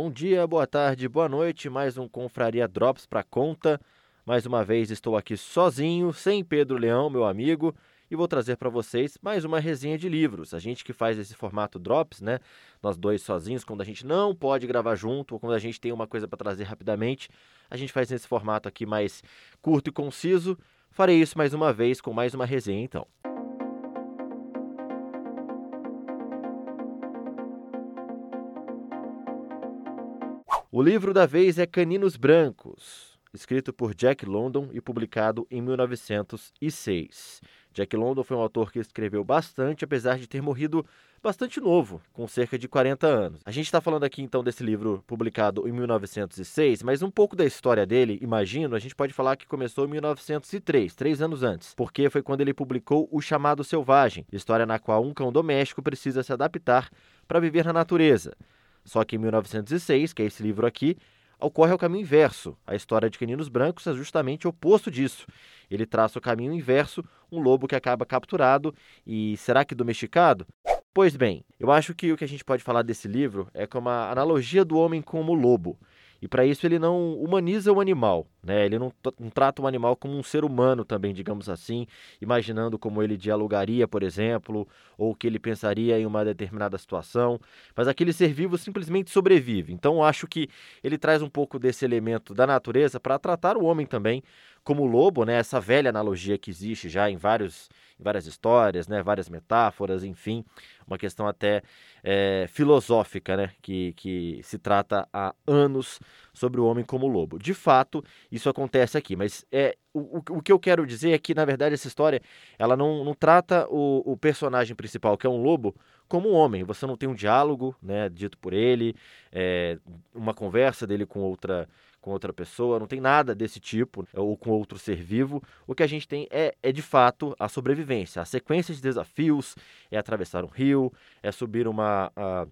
Bom dia, boa tarde, boa noite. Mais um Confraria Drops para conta. Mais uma vez estou aqui sozinho, sem Pedro Leão, meu amigo, e vou trazer para vocês mais uma resenha de livros. A gente que faz esse formato Drops, né? Nós dois sozinhos, quando a gente não pode gravar junto ou quando a gente tem uma coisa para trazer rapidamente, a gente faz nesse formato aqui mais curto e conciso. Farei isso mais uma vez com mais uma resenha então. O livro da vez é Caninos Brancos, escrito por Jack London e publicado em 1906. Jack London foi um autor que escreveu bastante, apesar de ter morrido bastante novo, com cerca de 40 anos. A gente está falando aqui então desse livro publicado em 1906, mas um pouco da história dele, imagino, a gente pode falar que começou em 1903, três anos antes, porque foi quando ele publicou O Chamado Selvagem, história na qual um cão doméstico precisa se adaptar para viver na natureza. Só que em 1906, que é esse livro aqui, ocorre o caminho inverso. A história de Caninos Brancos é justamente o oposto disso. Ele traça o caminho inverso, um lobo que acaba capturado e será que domesticado? Pois bem, eu acho que o que a gente pode falar desse livro é como a analogia do homem como lobo. E para isso ele não humaniza o animal, né? Ele não, não, trata o animal como um ser humano também, digamos assim, imaginando como ele dialogaria, por exemplo, ou que ele pensaria em uma determinada situação. Mas aquele ser vivo simplesmente sobrevive. Então acho que ele traz um pouco desse elemento da natureza para tratar o homem também como lobo, né? Essa velha analogia que existe já em vários várias histórias, né, várias metáforas, enfim, uma questão até é, filosófica, né, que, que se trata há anos sobre o homem como lobo. De fato, isso acontece aqui, mas é o, o que eu quero dizer é que, na verdade, essa história ela não, não trata o, o personagem principal, que é um lobo, como um homem. Você não tem um diálogo, né, dito por ele, é, uma conversa dele com outra com outra pessoa, não tem nada desse tipo, ou com outro ser vivo. O que a gente tem é, é de fato a sobrevivência, a sequência de desafios, é atravessar um rio, é subir uma, a,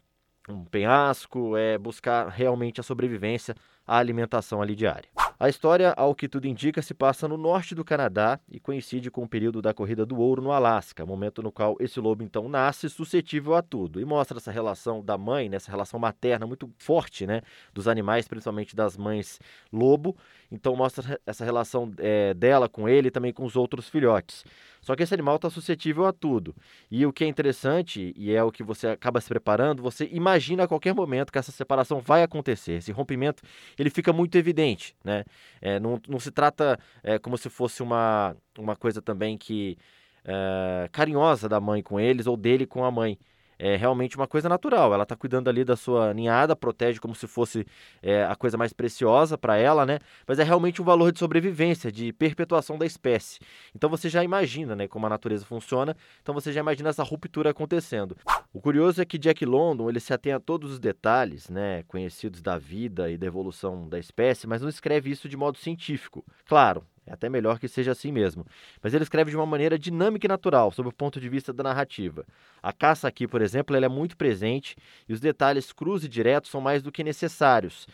um penhasco, é buscar realmente a sobrevivência, a alimentação ali diária. A história, ao que tudo indica, se passa no norte do Canadá e coincide com o período da corrida do ouro no Alasca, momento no qual esse lobo então nasce suscetível a tudo. E mostra essa relação da mãe, né, essa relação materna muito forte, né, dos animais, principalmente das mães lobo. Então mostra essa relação é, dela com ele e também com os outros filhotes. Só que esse animal está suscetível a tudo. E o que é interessante, e é o que você acaba se preparando, você imagina a qualquer momento que essa separação vai acontecer. Esse rompimento ele fica muito evidente. Né? É, não, não se trata é, como se fosse uma, uma coisa também que é, carinhosa da mãe com eles ou dele com a mãe é realmente uma coisa natural. Ela está cuidando ali da sua ninhada, protege como se fosse é, a coisa mais preciosa para ela, né? Mas é realmente um valor de sobrevivência, de perpetuação da espécie. Então você já imagina, né, como a natureza funciona. Então você já imagina essa ruptura acontecendo. O curioso é que Jack London ele se atém a todos os detalhes, né, conhecidos da vida e da evolução da espécie, mas não escreve isso de modo científico. Claro, é até melhor que seja assim mesmo. Mas ele escreve de uma maneira dinâmica e natural, sob o ponto de vista da narrativa. A caça aqui, por exemplo, ela é muito presente e os detalhes crus e diretos são mais do que necessários,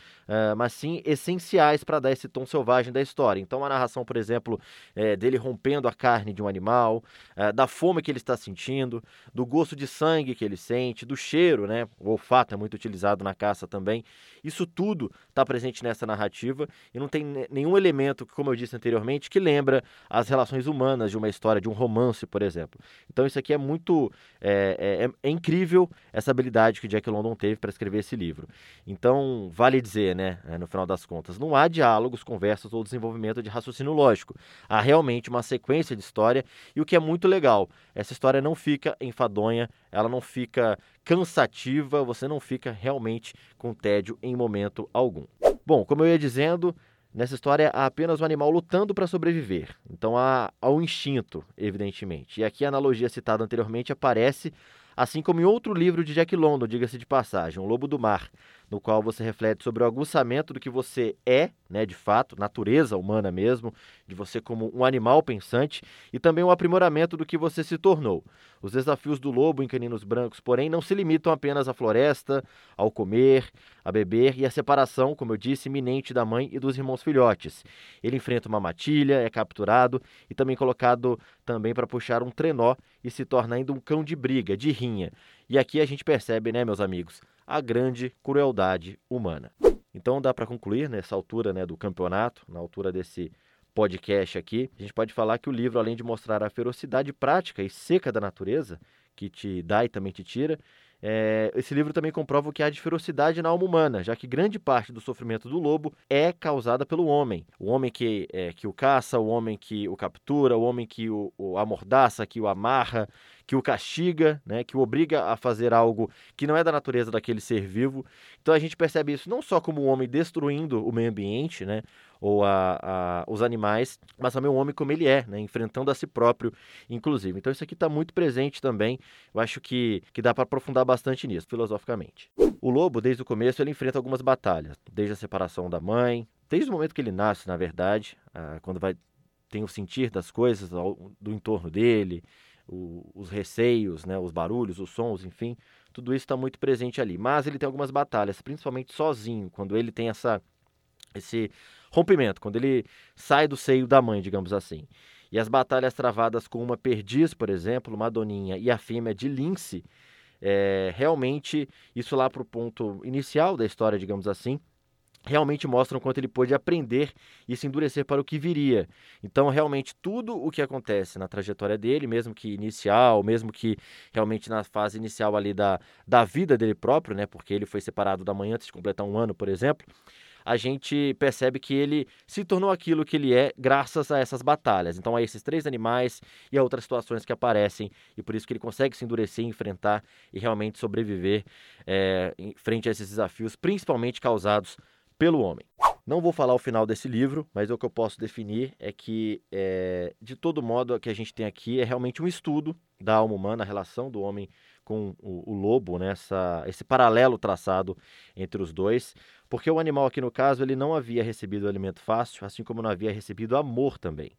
mas sim essenciais para dar esse tom selvagem da história. Então, a narração, por exemplo, é, dele rompendo a carne de um animal, da fome que ele está sentindo, do gosto de sangue que ele sente, do cheiro, né? O olfato é muito utilizado na caça também. Isso tudo está presente nessa narrativa e não tem nenhum elemento, como eu disse anteriormente, anteriormente, que lembra as relações humanas de uma história, de um romance, por exemplo. Então isso aqui é muito. É, é, é incrível essa habilidade que Jack London teve para escrever esse livro. Então, vale dizer, né, é, no final das contas, não há diálogos, conversas ou desenvolvimento de raciocínio lógico. Há realmente uma sequência de história e o que é muito legal, essa história não fica enfadonha, ela não fica cansativa, você não fica realmente com tédio em momento algum. Bom, como eu ia dizendo, Nessa história há apenas um animal lutando para sobreviver. Então há, há um instinto, evidentemente. E aqui a analogia citada anteriormente aparece, assim como em outro livro de Jack London, diga-se de passagem, O Lobo do Mar, no qual você reflete sobre o aguçamento do que você é, né, de fato, natureza humana mesmo, de você como um animal pensante, e também o aprimoramento do que você se tornou. Os desafios do lobo em Caninos Brancos, porém, não se limitam apenas à floresta, ao comer, a beber e à separação, como eu disse, iminente da mãe e dos irmãos filhotes. Ele enfrenta uma matilha, é capturado e também colocado também para puxar um trenó e se torna ainda um cão de briga, de rinha. E aqui a gente percebe, né, meus amigos, a grande crueldade humana. Então dá para concluir nessa altura né, do campeonato, na altura desse podcast aqui, a gente pode falar que o livro, além de mostrar a ferocidade prática e seca da natureza, que te dá e também te tira, é, esse livro também comprova o que há de ferocidade na alma humana, já que grande parte do sofrimento do lobo é causada pelo homem. O homem que, é, que o caça, o homem que o captura, o homem que o, o amordaça, que o amarra, que o castiga, né, que o obriga a fazer algo que não é da natureza daquele ser vivo. Então a gente percebe isso não só como o homem destruindo o meio ambiente, né, ou a, a, os animais, mas também o homem como ele é, né, enfrentando a si próprio, inclusive. Então isso aqui está muito presente também. Eu acho que, que dá para aprofundar bastante nisso, filosoficamente. O lobo, desde o começo, ele enfrenta algumas batalhas, desde a separação da mãe, desde o momento que ele nasce, na verdade, ah, quando vai tem o sentir das coisas do entorno dele, o, os receios, né, os barulhos, os sons, enfim, tudo isso está muito presente ali. Mas ele tem algumas batalhas, principalmente sozinho, quando ele tem essa, esse rompimento, quando ele sai do seio da mãe, digamos assim. E as batalhas travadas com uma perdiz, por exemplo, uma doninha e a fêmea de lince, é, realmente, isso lá para o ponto inicial da história, digamos assim, realmente mostram quanto ele pôde aprender e se endurecer para o que viria. Então, realmente, tudo o que acontece na trajetória dele, mesmo que inicial, mesmo que realmente na fase inicial ali da, da vida dele próprio, né, porque ele foi separado da mãe antes de completar um ano, por exemplo, a gente percebe que ele se tornou aquilo que ele é graças a essas batalhas. Então, a esses três animais e a outras situações que aparecem, e por isso que ele consegue se endurecer, enfrentar e realmente sobreviver é, frente a esses desafios, principalmente causados pelo homem. Não vou falar o final desse livro, mas o que eu posso definir é que, é, de todo modo, o que a gente tem aqui é realmente um estudo da alma humana, a relação do homem com o, o lobo, né? Essa, esse paralelo traçado entre os dois, porque o animal aqui no caso ele não havia recebido alimento fácil, assim como não havia recebido amor também.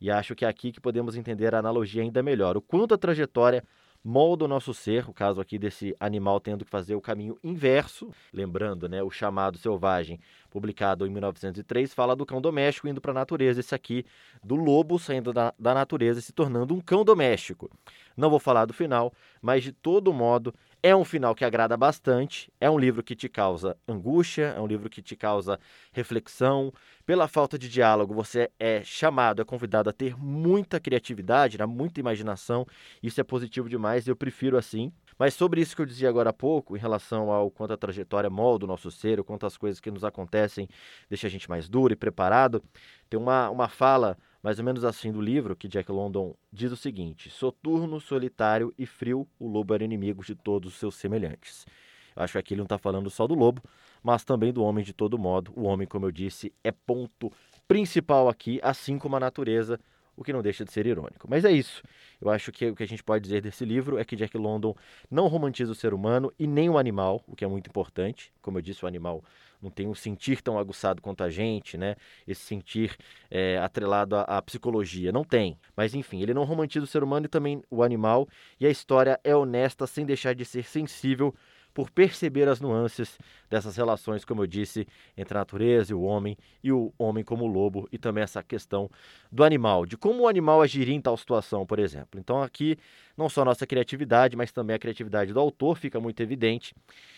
E acho que é aqui que podemos entender a analogia ainda melhor, o quanto a trajetória molda o nosso ser, o caso aqui desse animal tendo que fazer o caminho inverso, lembrando, né, o chamado selvagem, publicado em 1903, fala do cão doméstico indo para a natureza, esse aqui do lobo saindo da, da natureza e se tornando um cão doméstico. Não vou falar do final, mas de todo modo é um final que agrada bastante. É um livro que te causa angústia, é um livro que te causa reflexão. Pela falta de diálogo, você é chamado, é convidado a ter muita criatividade, né? muita imaginação. Isso é positivo demais, eu prefiro assim. Mas sobre isso que eu dizia agora há pouco, em relação ao quanto a trajetória molda o nosso ser, o quanto as coisas que nos acontecem deixam a gente mais duro e preparado, tem uma, uma fala mais ou menos assim do livro, que Jack London diz o seguinte: Soturno, solitário e frio, o lobo era inimigo de todos os seus semelhantes. Eu acho que aqui ele não está falando só do lobo, mas também do homem de todo modo. O homem, como eu disse, é ponto principal aqui, assim como a natureza o que não deixa de ser irônico. Mas é isso. Eu acho que o que a gente pode dizer desse livro é que Jack London não romantiza o ser humano e nem o animal, o que é muito importante. Como eu disse, o animal não tem um sentir tão aguçado quanto a gente, né? Esse sentir é, atrelado à, à, psicologia. Não tem. Mas enfim, ele não romantiza o ser humano e também o animal. E a história é honesta sem deixar de ser sensível por perceber as nuances dessas relações, como eu disse, entre a natureza e o homem, e o homem como lobo, e também essa questão do animal, de como o animal agiria em tal situação, por exemplo. Então, aqui, não só a nossa criatividade, mas também a criatividade do autor fica muito evidente,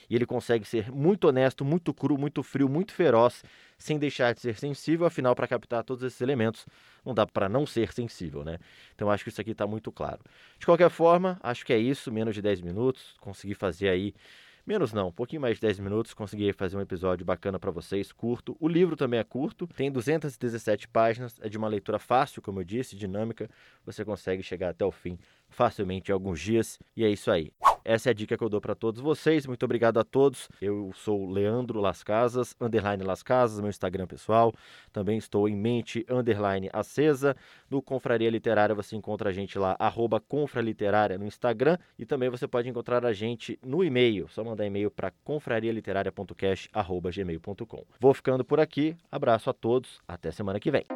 e ele consegue ser muito honesto, muito cru, muito frio, muito feroz, sem deixar de ser sensível, afinal, para captar todos esses elementos, não dá para não ser sensível, né? Então, acho que isso aqui está muito claro. De qualquer forma, acho que é isso, menos de 10 minutos, consegui fazer aí Menos não, um pouquinho mais de 10 minutos, consegui fazer um episódio bacana para vocês, curto. O livro também é curto, tem 217 páginas, é de uma leitura fácil, como eu disse, dinâmica. Você consegue chegar até o fim facilmente em alguns dias. E é isso aí. Essa é a dica que eu dou para todos vocês. Muito obrigado a todos. Eu sou Leandro Las Casas, underline Las Casas, meu Instagram pessoal. Também estou em mente, underline acesa. No Confraria Literária você encontra a gente lá, arroba Confraliterária no Instagram. E também você pode encontrar a gente no e-mail. Só mandar e-mail para confrarialiteraria.cast.gmail.com. Vou ficando por aqui. Abraço a todos. Até semana que vem.